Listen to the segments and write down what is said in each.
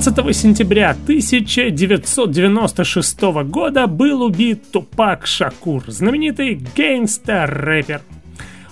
17 сентября 1996 года был убит Тупак Шакур, знаменитый гейнстер-рэпер.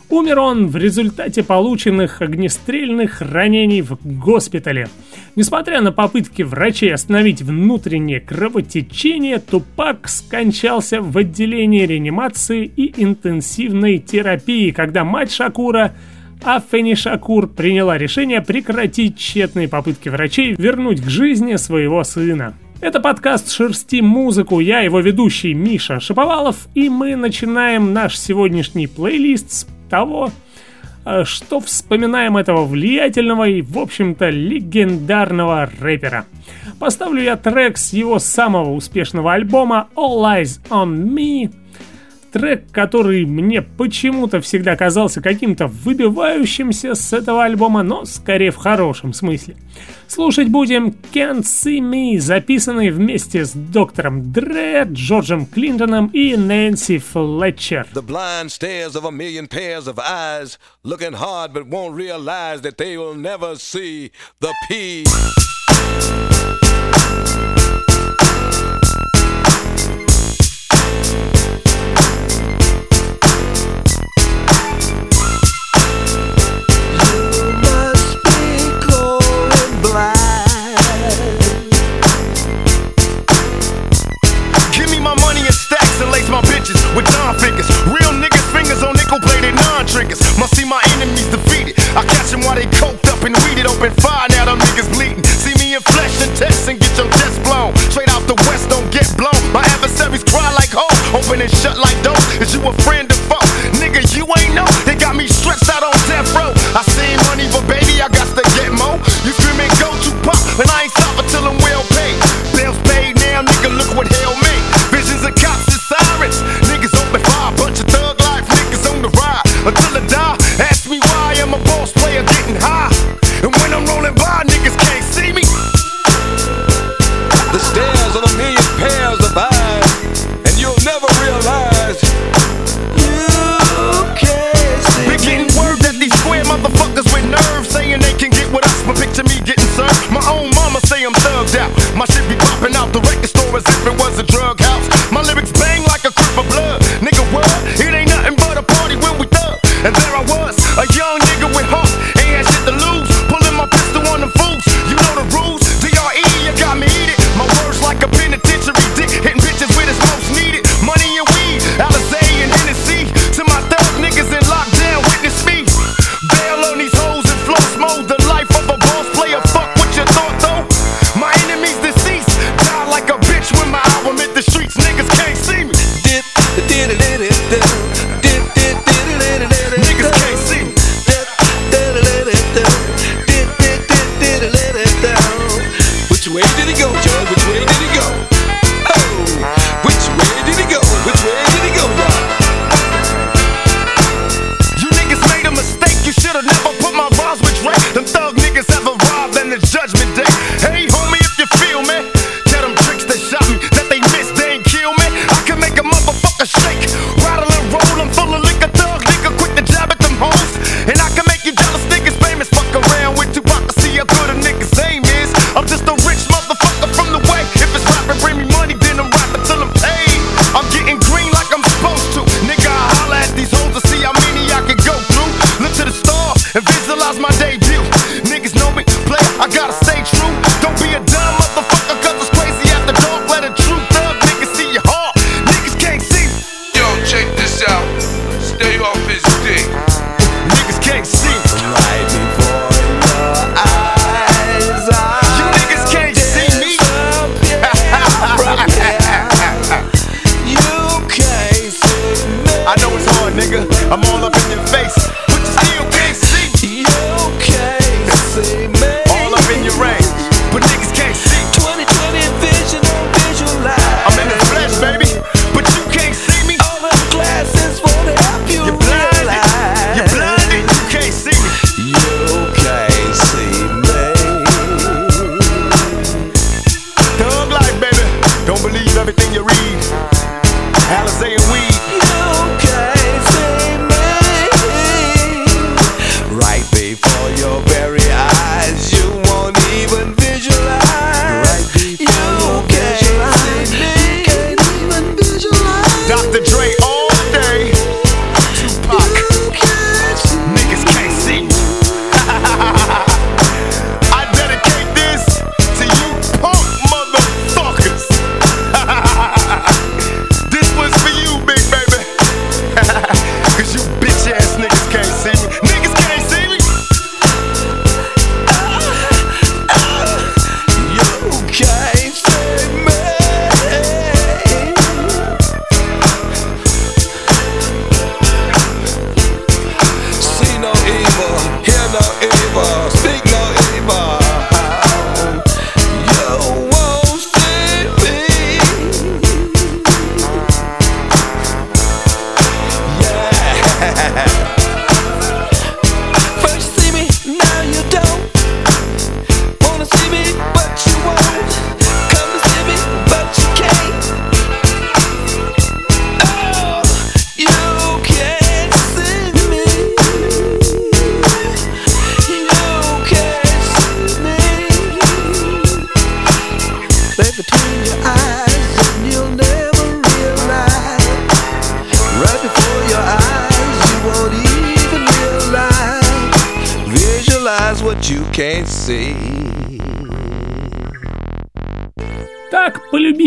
Умер он в результате полученных огнестрельных ранений в госпитале. Несмотря на попытки врачей остановить внутреннее кровотечение, Тупак скончался в отделении реанимации и интенсивной терапии, когда мать Шакура – а Фенишакур приняла решение прекратить тщетные попытки врачей вернуть к жизни своего сына. Это подкаст «Шерсти музыку», я его ведущий Миша Шиповалов, и мы начинаем наш сегодняшний плейлист с того, э, что вспоминаем этого влиятельного и, в общем-то, легендарного рэпера. Поставлю я трек с его самого успешного альбома «All Eyes on Me», трек, который мне почему-то всегда казался каким-то выбивающимся с этого альбома, но скорее в хорошем смысле. Слушать будем Can't See Me, записанный вместе с доктором Дре, Джорджем Клинтоном и Нэнси Флетчер. The blind stares of a million pairs of eyes Looking hard but won't realize that they will never see the peace triggers. Must see my enemies defeated. I catch them while they coked up and weeded. Open fire, now them niggas bleeding. See me in flesh and test and get your chest blown. Straight out the west, don't get blown. My adversaries cry like ho, open and shut like doors. Is you a friend?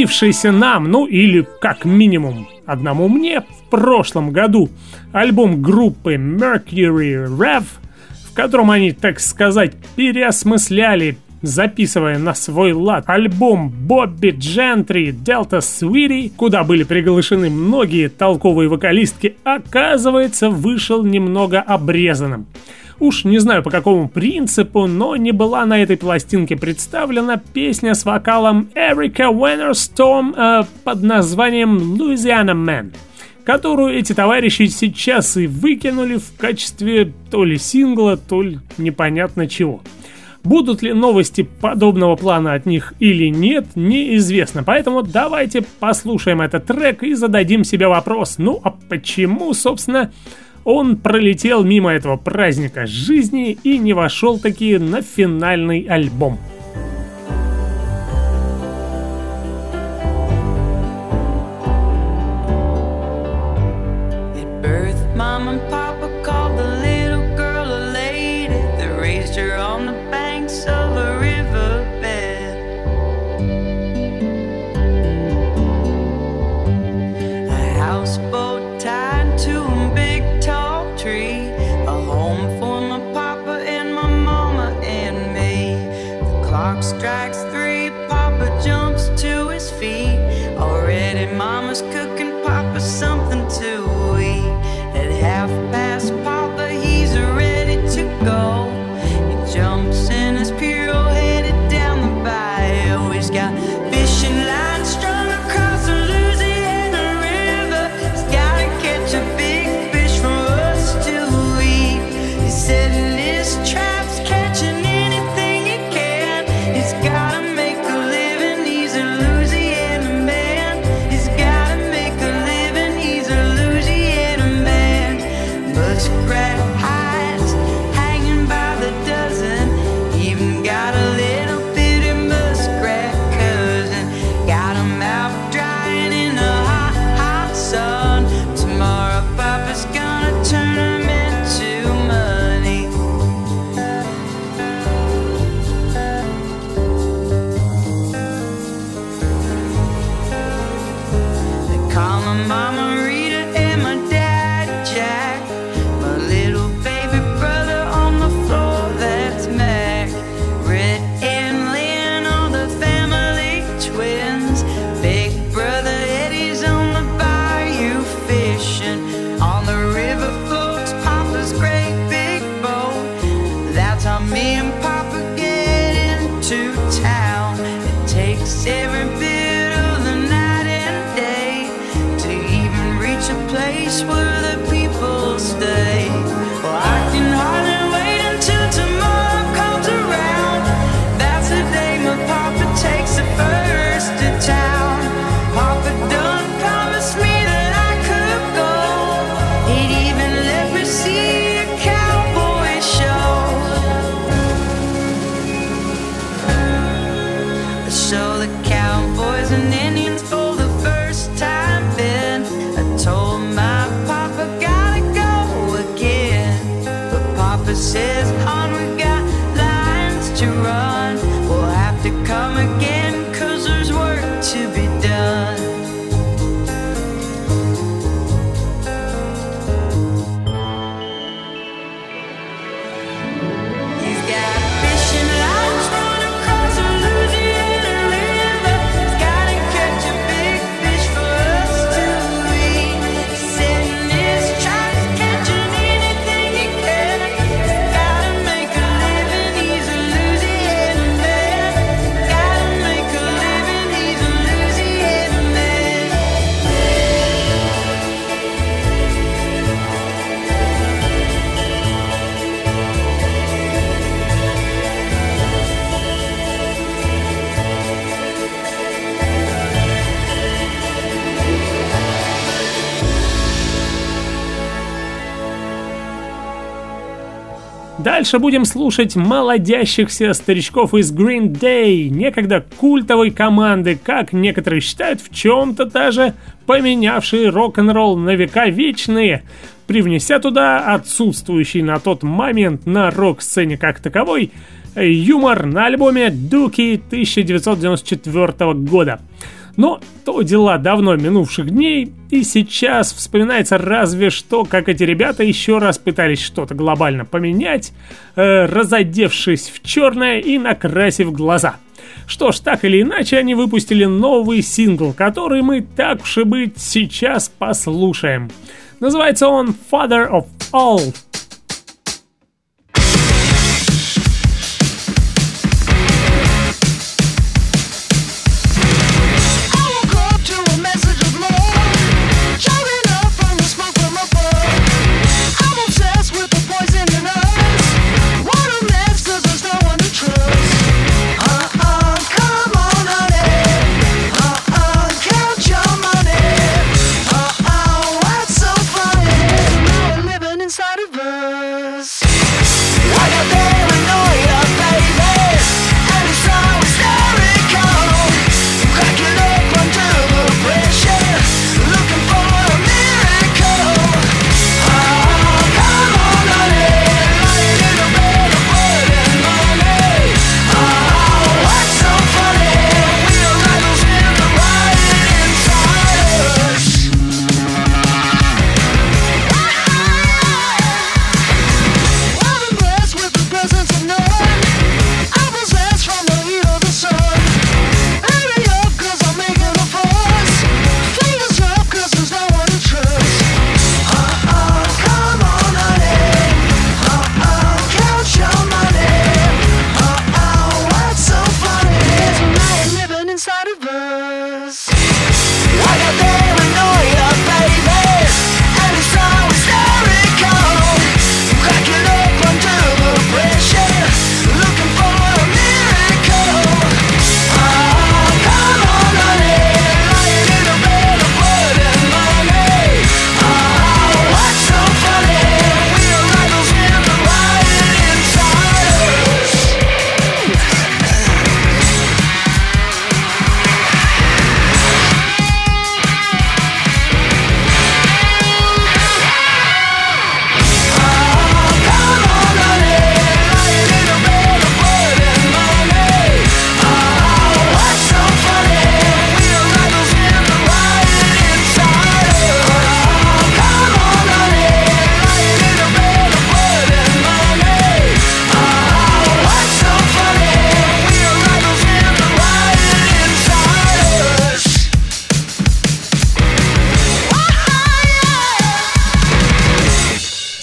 Появившийся нам, ну или как минимум одному мне, в прошлом году альбом группы Mercury Rev, в котором они, так сказать, переосмысляли, записывая на свой лад альбом Бобби Джентри Delta Свири, куда были приглашены многие толковые вокалистки, оказывается, вышел немного обрезанным. Уж не знаю по какому принципу, но не была на этой пластинке представлена песня с вокалом Эрика Уэннерстом э, под названием «Louisiana Man» которую эти товарищи сейчас и выкинули в качестве то ли сингла, то ли непонятно чего. Будут ли новости подобного плана от них или нет, неизвестно. Поэтому давайте послушаем этот трек и зададим себе вопрос, ну а почему, собственно, он пролетел мимо этого праздника жизни и не вошел таки на финальный альбом. It Дальше будем слушать молодящихся старичков из Green Day, некогда культовой команды, как некоторые считают, в чем-то даже поменявшие рок-н-ролл на века вечные, привнеся туда отсутствующий на тот момент на рок-сцене как таковой юмор на альбоме «Дуки» 1994 года. Но то дела давно минувших дней, и сейчас вспоминается разве что, как эти ребята еще раз пытались что-то глобально поменять, э, разодевшись в черное и накрасив глаза. Что ж, так или иначе, они выпустили новый сингл, который мы так уж и быть сейчас послушаем. Называется он Father of All.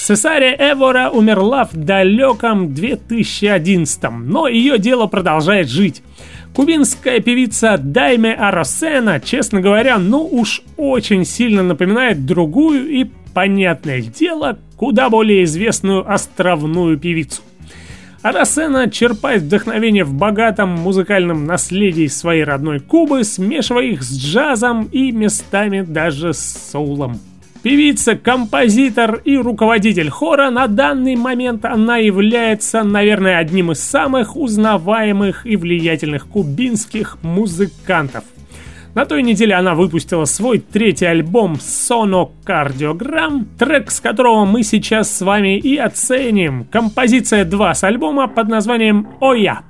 Цесария Эвора умерла в далеком 2011 но ее дело продолжает жить. Кубинская певица Дайме Аросена, честно говоря, ну уж очень сильно напоминает другую и, понятное дело, куда более известную островную певицу. Арасена черпает вдохновение в богатом музыкальном наследии своей родной Кубы, смешивая их с джазом и местами даже с соулом. Певица, композитор и руководитель хора, на данный момент она является, наверное, одним из самых узнаваемых и влиятельных кубинских музыкантов. На той неделе она выпустила свой третий альбом Cardiogram, трек с которого мы сейчас с вами и оценим. Композиция 2 с альбома под названием «Оя».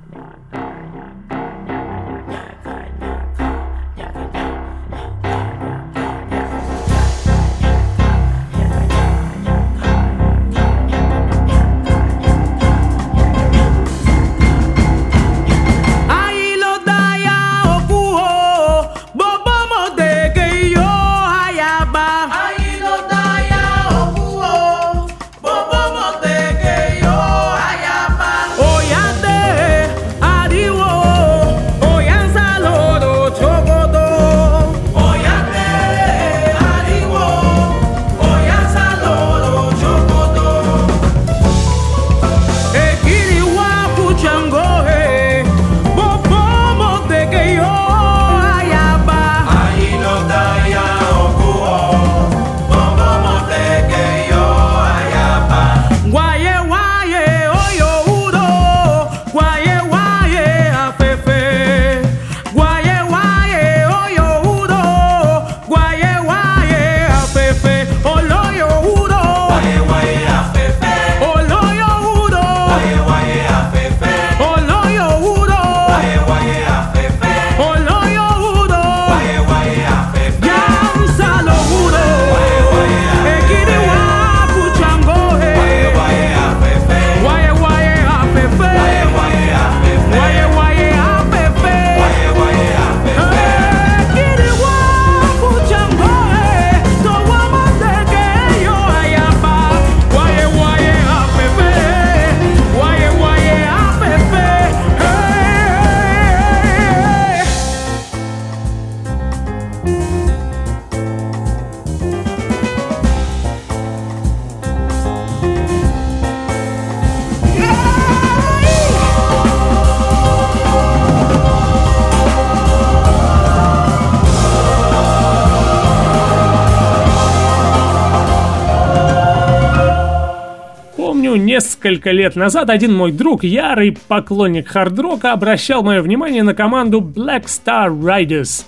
Несколько лет назад один мой друг, ярый поклонник хард-рока, обращал мое внимание на команду Black Star Riders.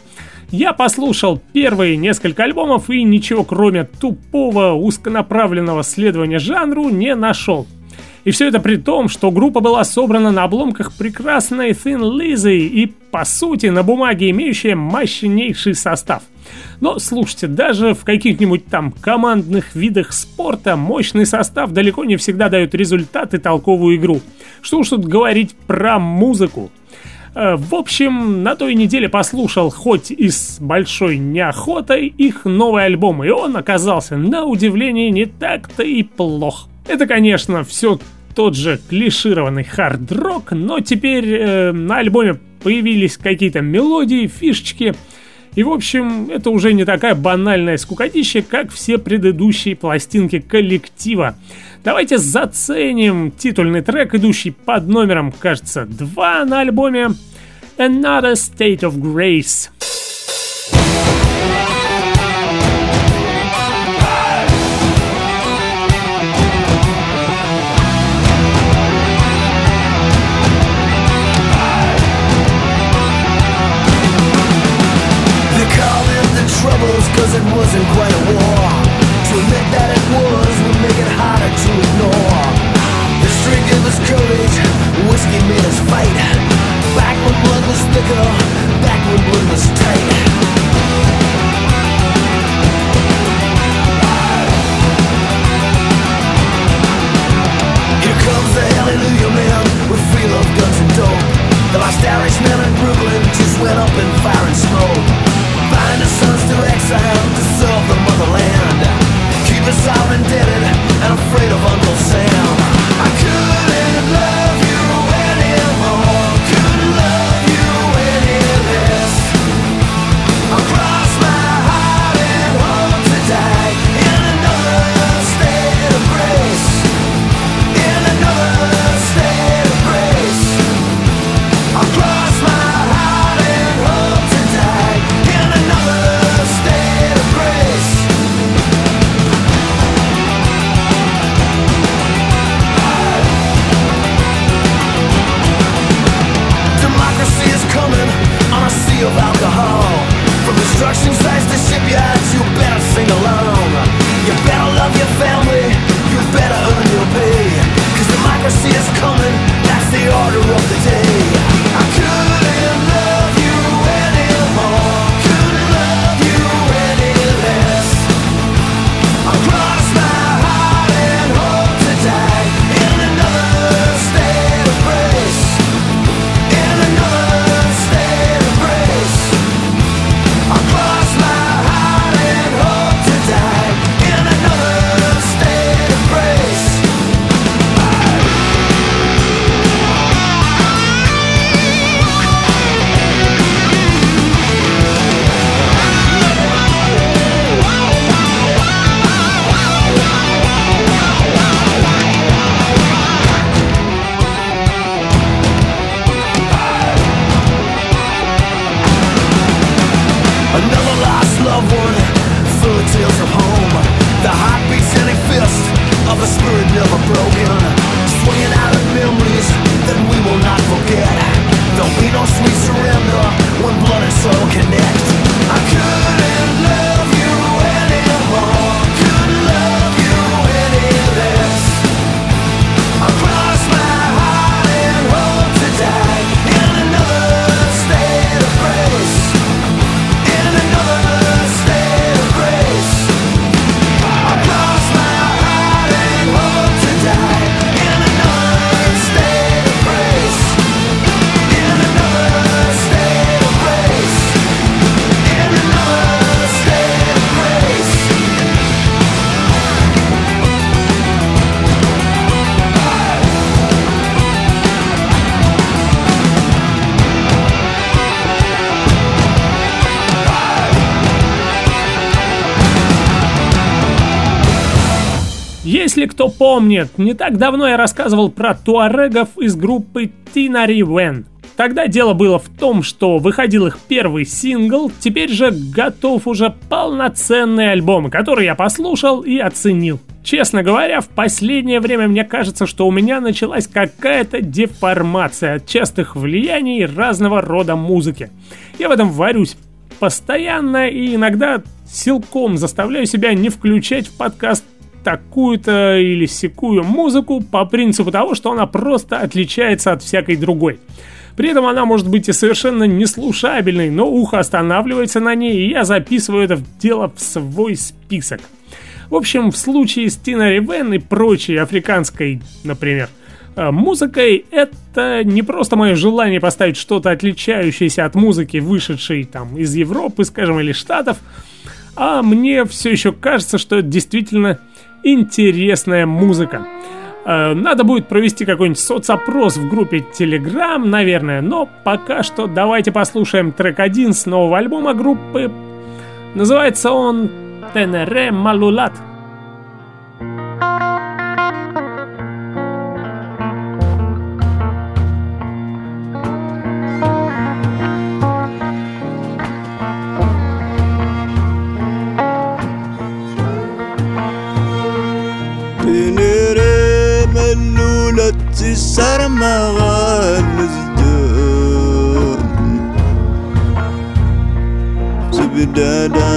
Я послушал первые несколько альбомов и ничего кроме тупого узконаправленного следования жанру не нашел. И все это при том, что группа была собрана на обломках прекрасной Thin Lizzy и, по сути, на бумаге имеющая мощнейший состав. Но слушайте, даже в каких-нибудь там командных видах спорта мощный состав далеко не всегда дает результат и толковую игру. Что уж тут говорить про музыку. Э, В общем, на той неделе послушал, хоть и с большой неохотой, их новый альбом, и он оказался, на удивление, не так-то и плох. Это, конечно, все тот же клишированный хард-рок, но теперь э, на альбоме появились какие-то мелодии, фишечки, и, в общем, это уже не такая банальная скукотища, как все предыдущие пластинки коллектива. Давайте заценим титульный трек, идущий под номером, кажется, 2 на альбоме Another State of Grace. Cause it wasn't quite a war. To admit that it was would make it harder to ignore. The street gave us courage, whiskey made us fight. Back when blood was thicker, back when blood was tight. Comes the hallelujah man with free love, guns and dope. The last Irishman in Brooklyn just went up in fire and smoke. Sons to serve the motherland. Keep us all indebted and afraid of Uncle Sam. I couldn't Если кто помнит, не так давно я рассказывал про туарегов из группы Тинари Вен. Тогда дело было в том, что выходил их первый сингл, теперь же готов уже полноценный альбом, который я послушал и оценил. Честно говоря, в последнее время мне кажется, что у меня началась какая-то деформация от частых влияний разного рода музыки. Я в этом варюсь постоянно и иногда силком заставляю себя не включать в подкаст такую-то или секую музыку по принципу того, что она просто отличается от всякой другой. При этом она может быть и совершенно неслушабельной, но ухо останавливается на ней, и я записываю это дело в свой список. В общем, в случае с Тина Ревен и прочей африканской, например, э, музыкой, это не просто мое желание поставить что-то отличающееся от музыки, вышедшей там из Европы, скажем, или Штатов, а мне все еще кажется, что это действительно интересная музыка. Э, Надо будет провести какой-нибудь соцопрос в группе Telegram, наверное, но пока что давайте послушаем трек один с нового альбома группы. Называется он Тенере Малулат. sarma var Zübdada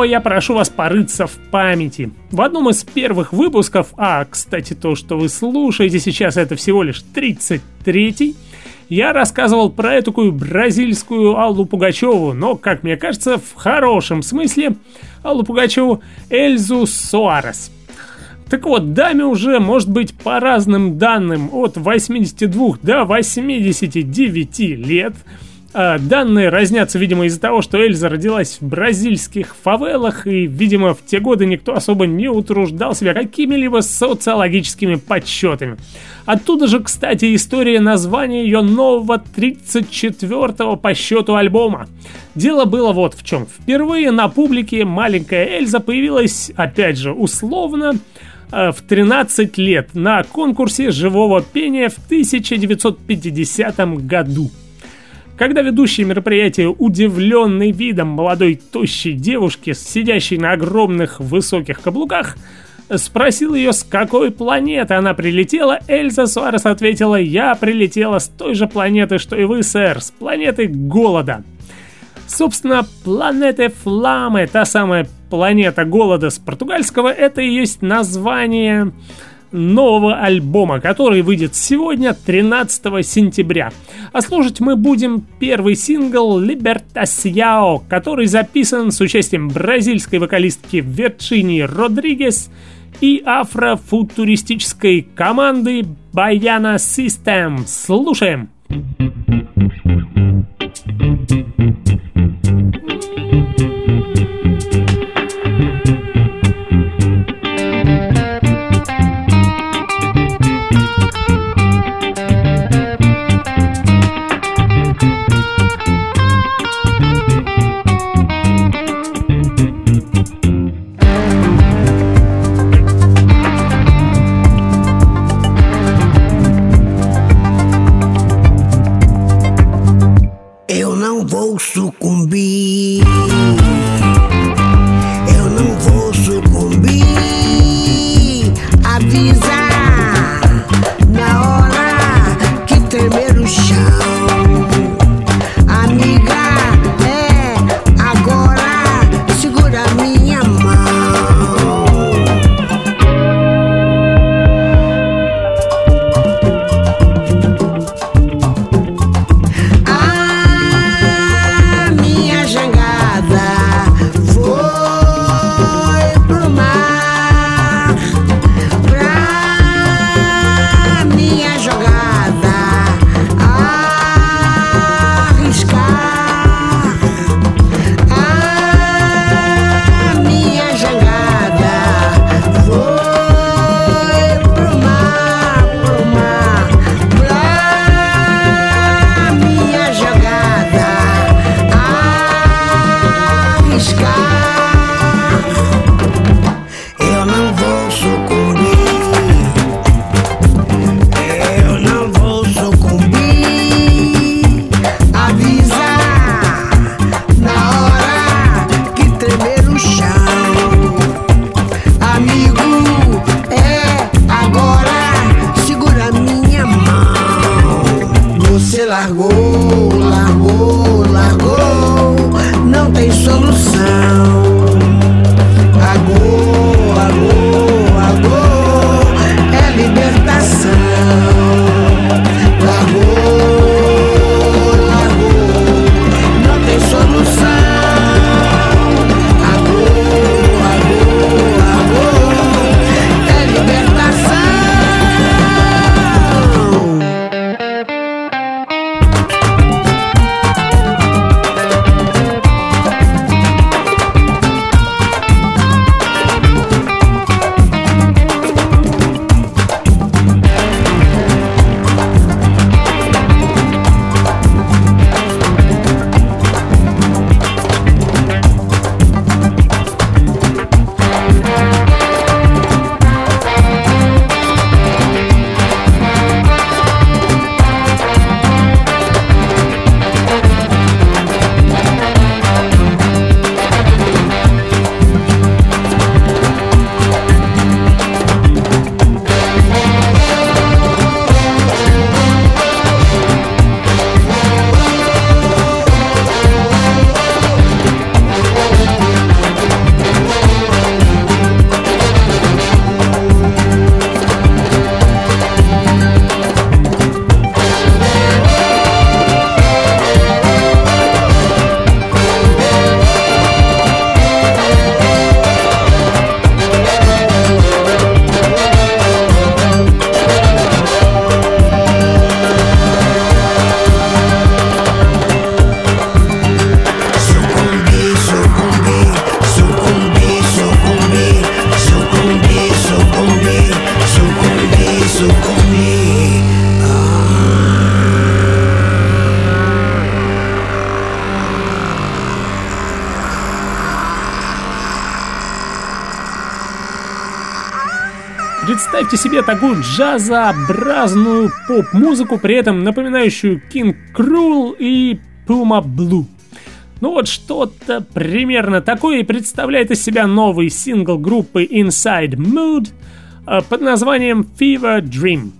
снова я прошу вас порыться в памяти. В одном из первых выпусков, а, кстати, то, что вы слушаете сейчас, это всего лишь 33-й, я рассказывал про такую бразильскую Аллу Пугачеву, но, как мне кажется, в хорошем смысле Аллу Пугачеву Эльзу Суарес. Так вот, даме уже, может быть, по разным данным, от 82 до 89 лет – Данные разнятся, видимо, из-за того, что Эльза родилась в бразильских фавелах, и, видимо, в те годы никто особо не утруждал себя какими-либо социологическими подсчетами. Оттуда же, кстати, история названия ее нового 34-го по счету альбома. Дело было вот в чем. Впервые на публике маленькая Эльза появилась, опять же, условно, э, в 13 лет на конкурсе живого пения в 1950 году. Когда ведущий мероприятия, удивленный видом молодой тощей девушки, сидящей на огромных высоких каблуках, спросил ее, с какой планеты она прилетела, Эльза Суарес ответила, я прилетела с той же планеты, что и вы, сэр, с планеты голода. Собственно, планета Фламы, та самая планета голода с португальского, это и есть название нового альбома, который выйдет сегодня, 13 сентября. А слушать мы будем первый сингл «Libertaciao», который записан с участием бразильской вокалистки Верчини Родригес и афрофутуристической команды Баяна System. Слушаем! Eu Представьте себе такую джазообразную поп-музыку, при этом напоминающую King Cruel и Puma Blue. Ну вот что-то примерно такое и представляет из себя новый сингл группы Inside Mood э, под названием Fever Dream.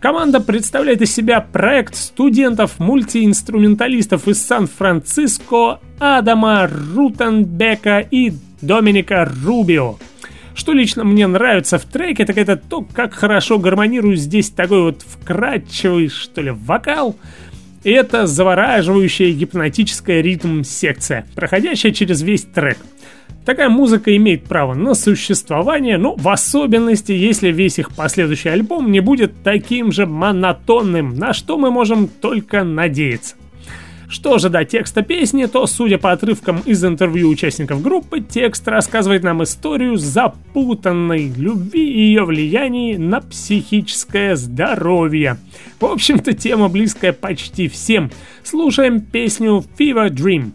Команда представляет из себя проект студентов-мультиинструменталистов из Сан-Франциско Адама Рутенбека и Доминика Рубио. Что лично мне нравится в треке, так это то, как хорошо гармонирует здесь такой вот вкрадчивый, что ли, вокал – и это завораживающая гипнотическая ритм-секция, проходящая через весь трек. Такая музыка имеет право на существование, но в особенности, если весь их последующий альбом не будет таким же монотонным, на что мы можем только надеяться. Что же до текста песни, то, судя по отрывкам из интервью участников группы, текст рассказывает нам историю запутанной любви и ее влиянии на психическое здоровье. В общем-то, тема близкая почти всем. Слушаем песню Fever Dream.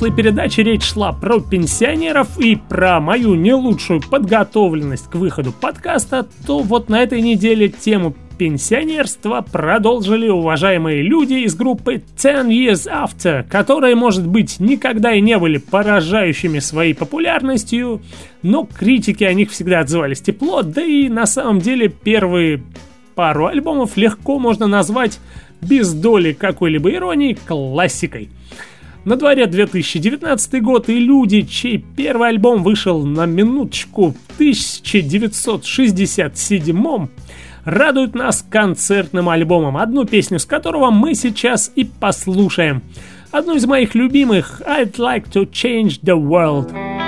Прошлой передаче речь шла про пенсионеров и про мою не лучшую подготовленность к выходу подкаста, то вот на этой неделе тему пенсионерства продолжили уважаемые люди из группы Ten Years After, которые, может быть, никогда и не были поражающими своей популярностью, но критики о них всегда отзывались тепло, да и на самом деле первые пару альбомов легко можно назвать без доли какой-либо иронии классикой. На дворе 2019 год и люди, чей первый альбом вышел на минуточку в 1967 радуют нас концертным альбомом, одну песню с которого мы сейчас и послушаем. Одну из моих любимых «I'd like to change the world».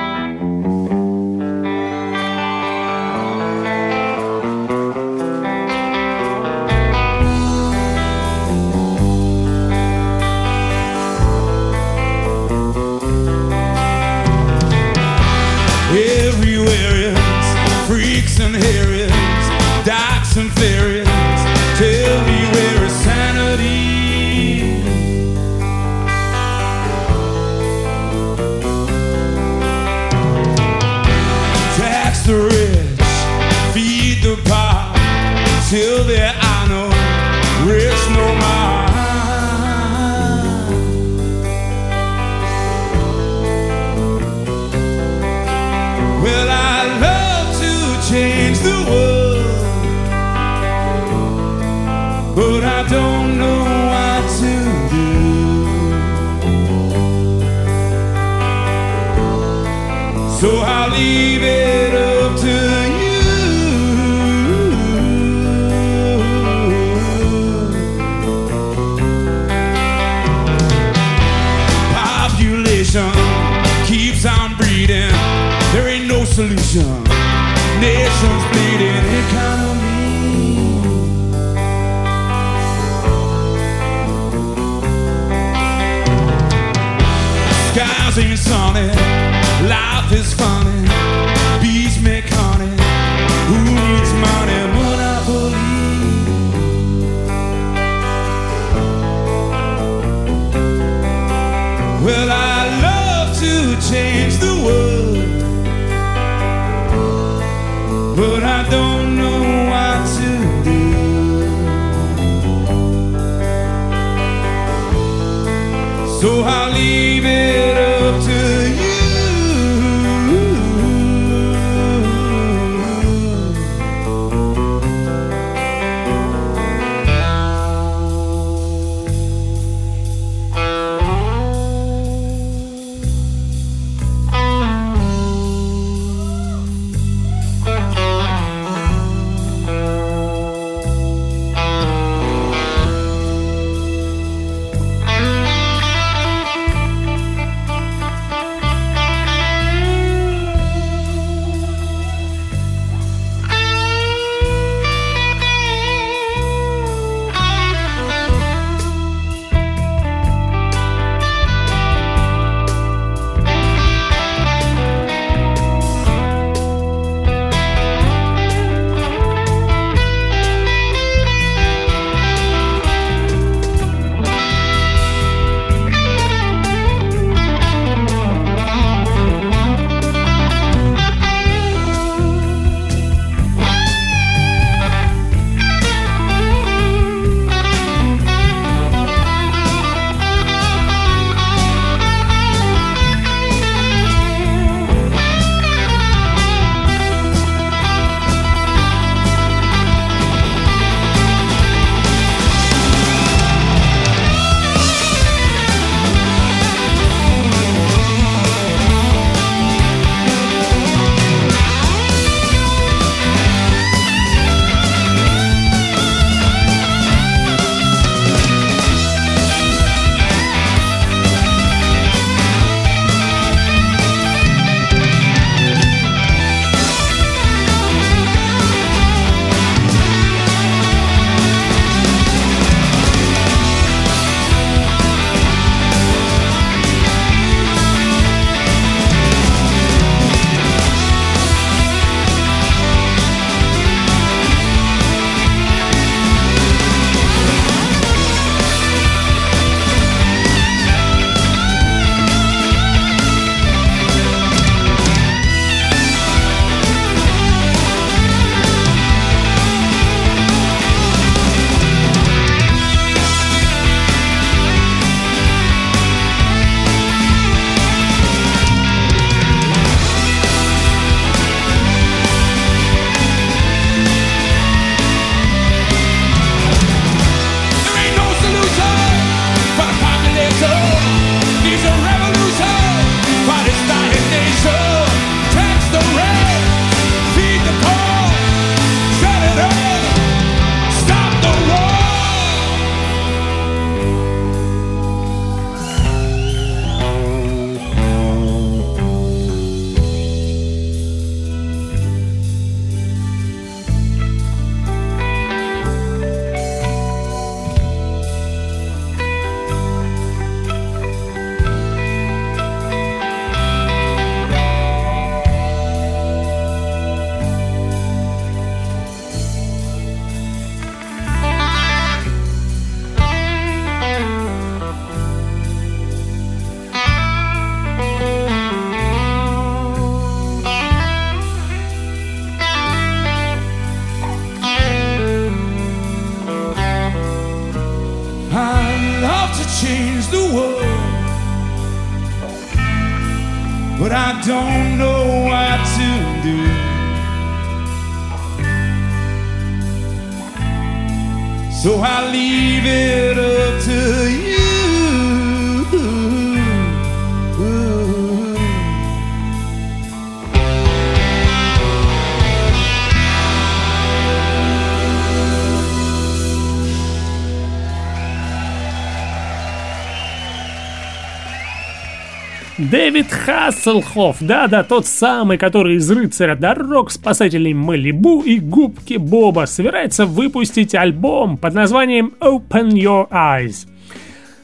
Дэвид Хасселхоф, да-да, тот самый, который из «Рыцаря дорог», «Спасателей Малибу» и «Губки Боба» собирается выпустить альбом под названием «Open Your Eyes».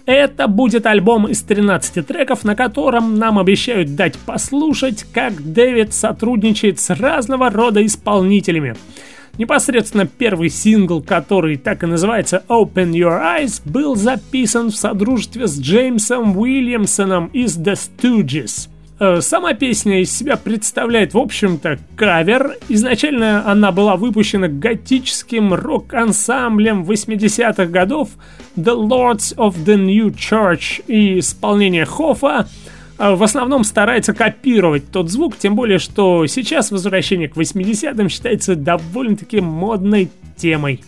Это будет альбом из 13 треков, на котором нам обещают дать послушать, как Дэвид сотрудничает с разного рода исполнителями. Непосредственно первый сингл, который так и называется Open Your Eyes, был записан в содружестве с Джеймсом Уильямсоном из The Stooges. Э, Сама песня из себя представляет, в общем-то, кавер. Изначально она была выпущена готическим рок-ансамблем 80-х годов The Lords of the New Church и исполнение Хофа в основном старается копировать тот звук, тем более, что сейчас возвращение к 80-м считается довольно-таки модной темой.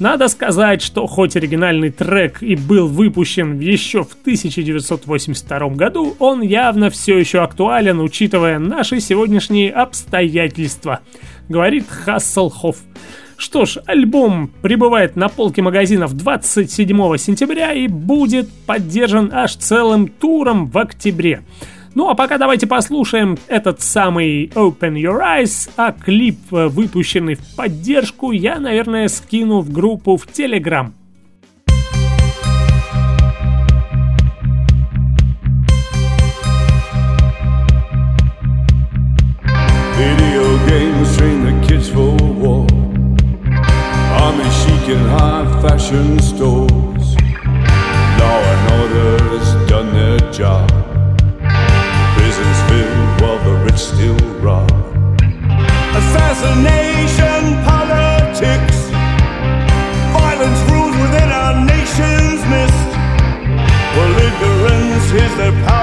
Надо сказать, что хоть оригинальный трек и был выпущен еще в 1982 году, он явно все еще актуален, учитывая наши сегодняшние обстоятельства, говорит Хасселхоф. Что ж, альбом прибывает на полке магазинов 27 сентября и будет поддержан аж целым туром в октябре. Ну а пока давайте послушаем этот самый Open Your Eyes, а клип, э, выпущенный в поддержку, я, наверное, скину в группу в Telegram. Video And high fashion stores. Law and order's done their job. Prisons filled while the rich still rob. Assassination politics. Violence rules within our nation's midst. Well, ignorance is their power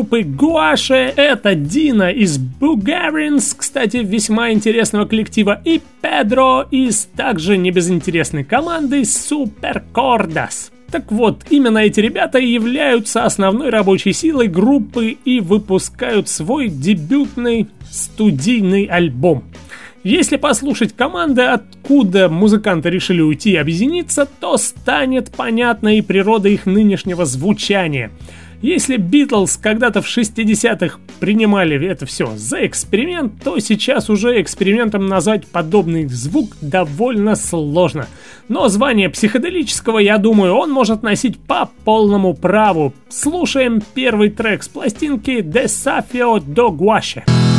группы Гуаше, это Дина из Бугаринс, кстати, весьма интересного коллектива, и Педро из также небезынтересной команды Суперкордас. Так вот, именно эти ребята являются основной рабочей силой группы и выпускают свой дебютный студийный альбом. Если послушать команды, откуда музыканты решили уйти и объединиться, то станет понятна и природа их нынешнего звучания. Если Битлз когда-то в 60-х принимали это все за эксперимент, то сейчас уже экспериментом назвать подобный звук довольно сложно. Но звание психоделического, я думаю, он может носить по полному праву. Слушаем первый трек с пластинки Desafio do Guache.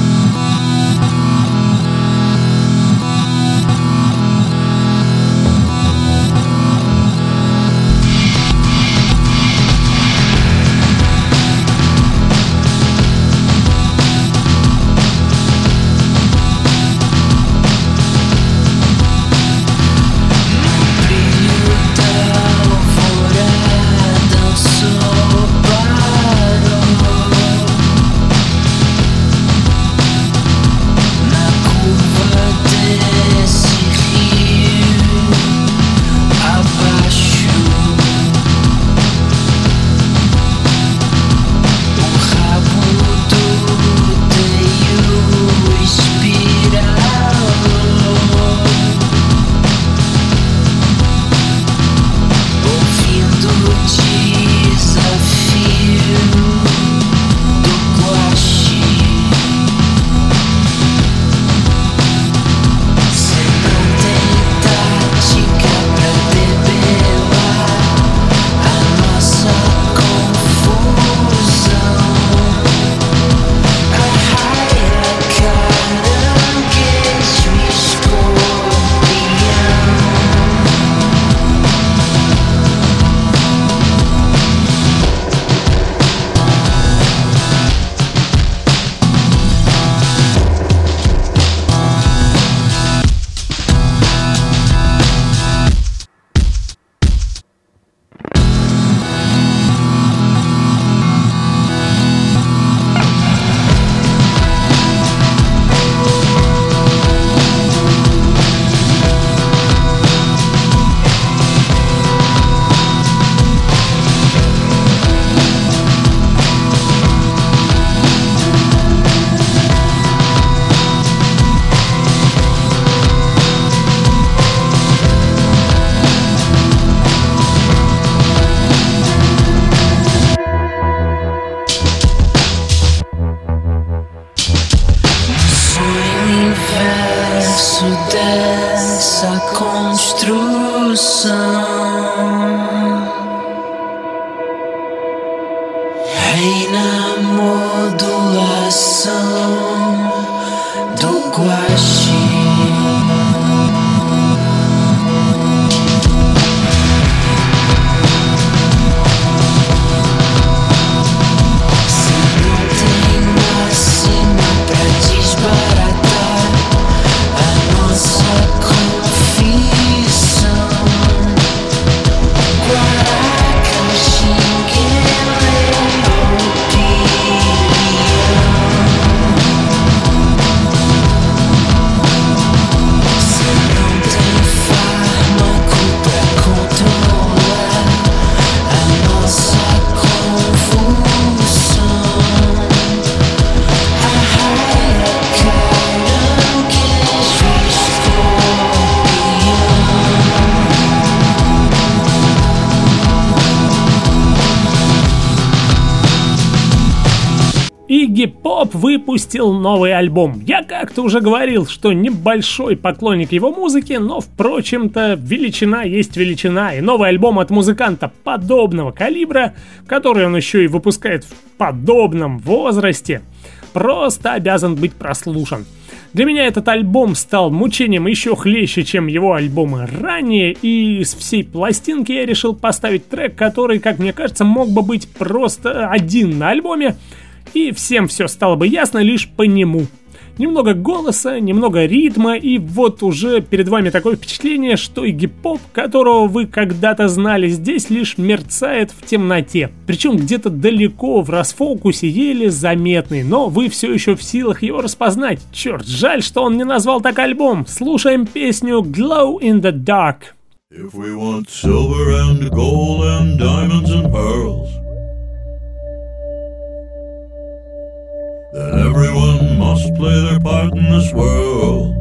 Выпустил новый альбом. Я как-то уже говорил, что небольшой поклонник его музыки, но, впрочем-то, величина есть величина. И новый альбом от музыканта подобного калибра, который он еще и выпускает в подобном возрасте, просто обязан быть прослушан. Для меня этот альбом стал мучением еще хлеще, чем его альбомы ранее, и из всей пластинки я решил поставить трек, который, как мне кажется, мог бы быть просто один на альбоме, и всем все стало бы ясно лишь по нему. Немного голоса, немного ритма, и вот уже перед вами такое впечатление, что и гип-поп, которого вы когда-то знали, здесь лишь мерцает в темноте. Причем где-то далеко в расфокусе еле заметный, но вы все еще в силах его распознать. Черт, жаль, что он не назвал так альбом. Слушаем песню Glow in the Dark. If we want silver and gold and diamonds and pearls, then everyone must play their part in this world.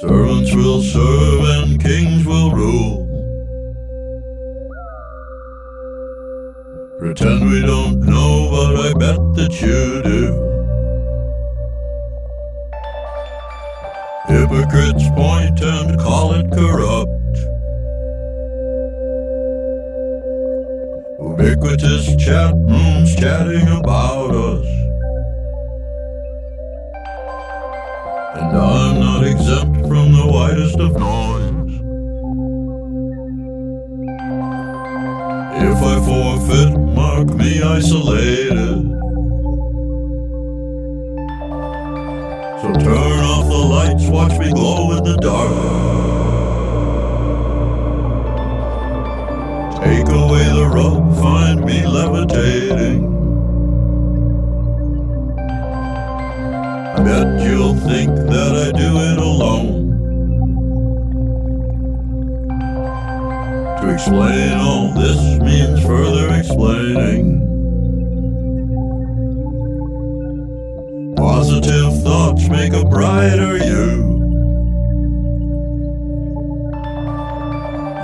Servants will serve and kings will rule. Pretend we don't know, but I bet that you do. Hypocrites point and call it corrupt. Ubiquitous chat rooms chatting about us. And I'm not exempt from the widest of noise. If I forfeit, mark me isolated. So turn off the lights, watch me glow in the dark. Take away the rug, find me levitating. I bet you'll think that I do it alone. To explain all this means further explaining. Positive thoughts make a brighter you.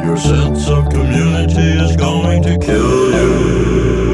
Your sense of community is going to kill you.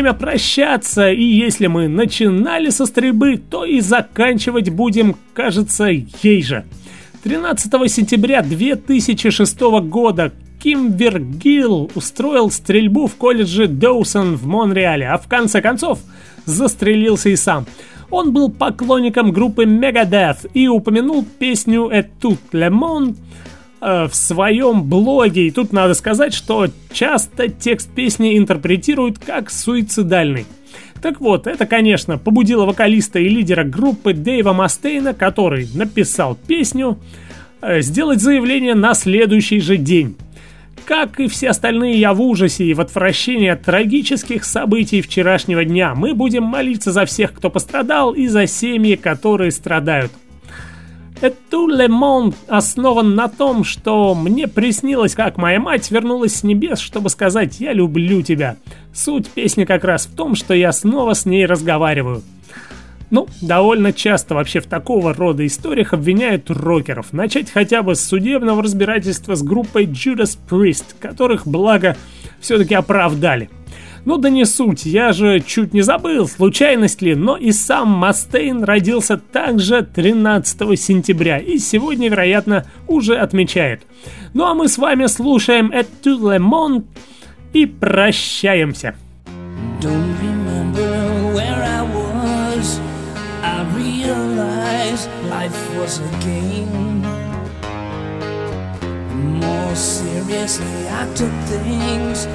Время прощаться, и если мы начинали со стрельбы, то и заканчивать будем, кажется, ей же. 13 сентября 2006 года Ким Вергил устроил стрельбу в колледже Доусон в Монреале, а в конце концов застрелился и сам. Он был поклонником группы Megadeth и упомянул песню «Et tout le monde» в своем блоге. И тут надо сказать, что часто текст песни интерпретируют как суицидальный. Так вот, это, конечно, побудило вокалиста и лидера группы Дэйва Мастейна, который написал песню, э, сделать заявление на следующий же день. Как и все остальные, я в ужасе и в отвращении от трагических событий вчерашнего дня. Мы будем молиться за всех, кто пострадал, и за семьи, которые страдают. Эту Лемон основан на том, что мне приснилось, как моя мать вернулась с небес, чтобы сказать «я люблю тебя». Суть песни как раз в том, что я снова с ней разговариваю. Ну, довольно часто вообще в такого рода историях обвиняют рокеров. Начать хотя бы с судебного разбирательства с группой Judas Priest, которых, благо, все-таки оправдали. Ну да не суть, я же чуть не забыл, случайность ли, но и сам Мастейн родился также 13 сентября и сегодня, вероятно, уже отмечает. Ну а мы с вами слушаем и прощаемся. Life was a game. The more seriously I took things,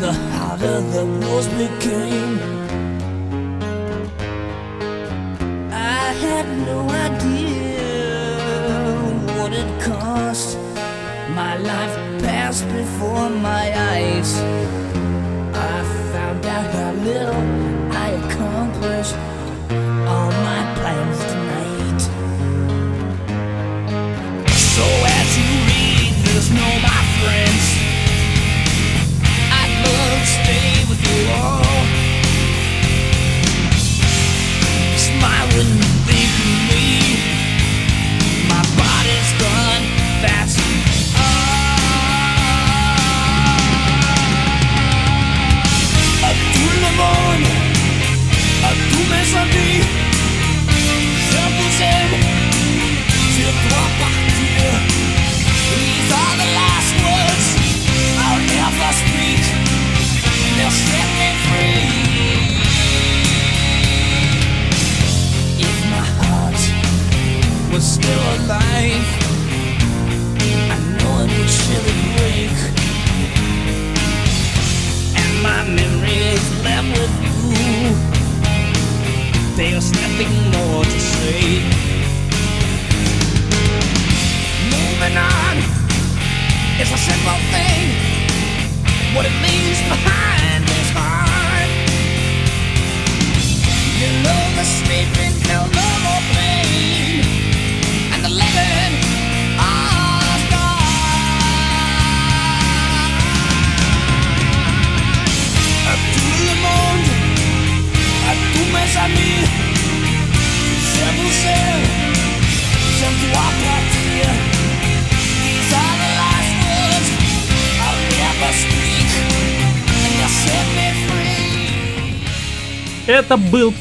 the harder the rules became. I had no idea what it cost. My life passed before my eyes. I found out how little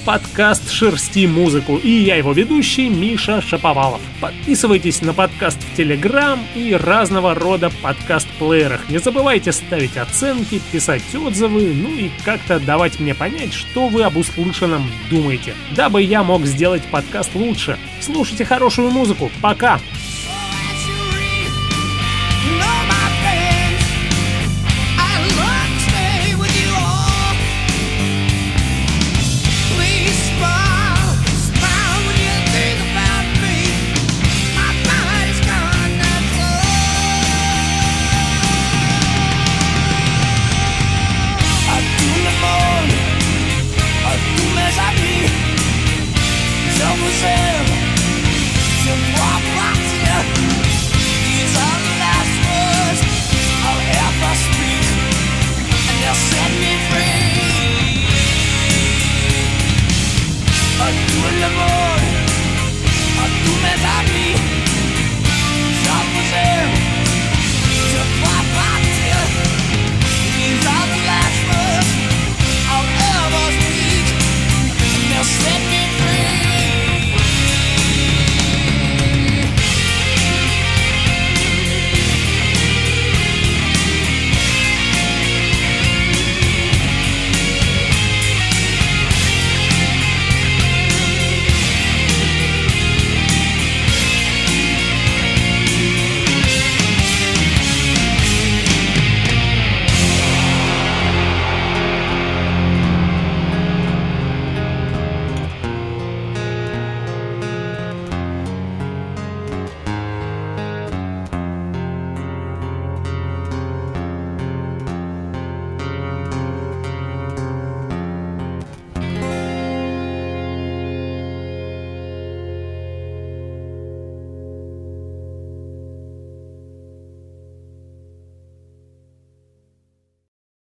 подкаст «Шерсти музыку» и я его ведущий Миша Шаповалов. Подписывайтесь на подкаст в Телеграм и разного рода подкаст-плеерах. Не забывайте ставить оценки, писать отзывы, ну и как-то давать мне понять, что вы об услышанном думаете, дабы я мог сделать подкаст лучше. Слушайте хорошую музыку. Пока!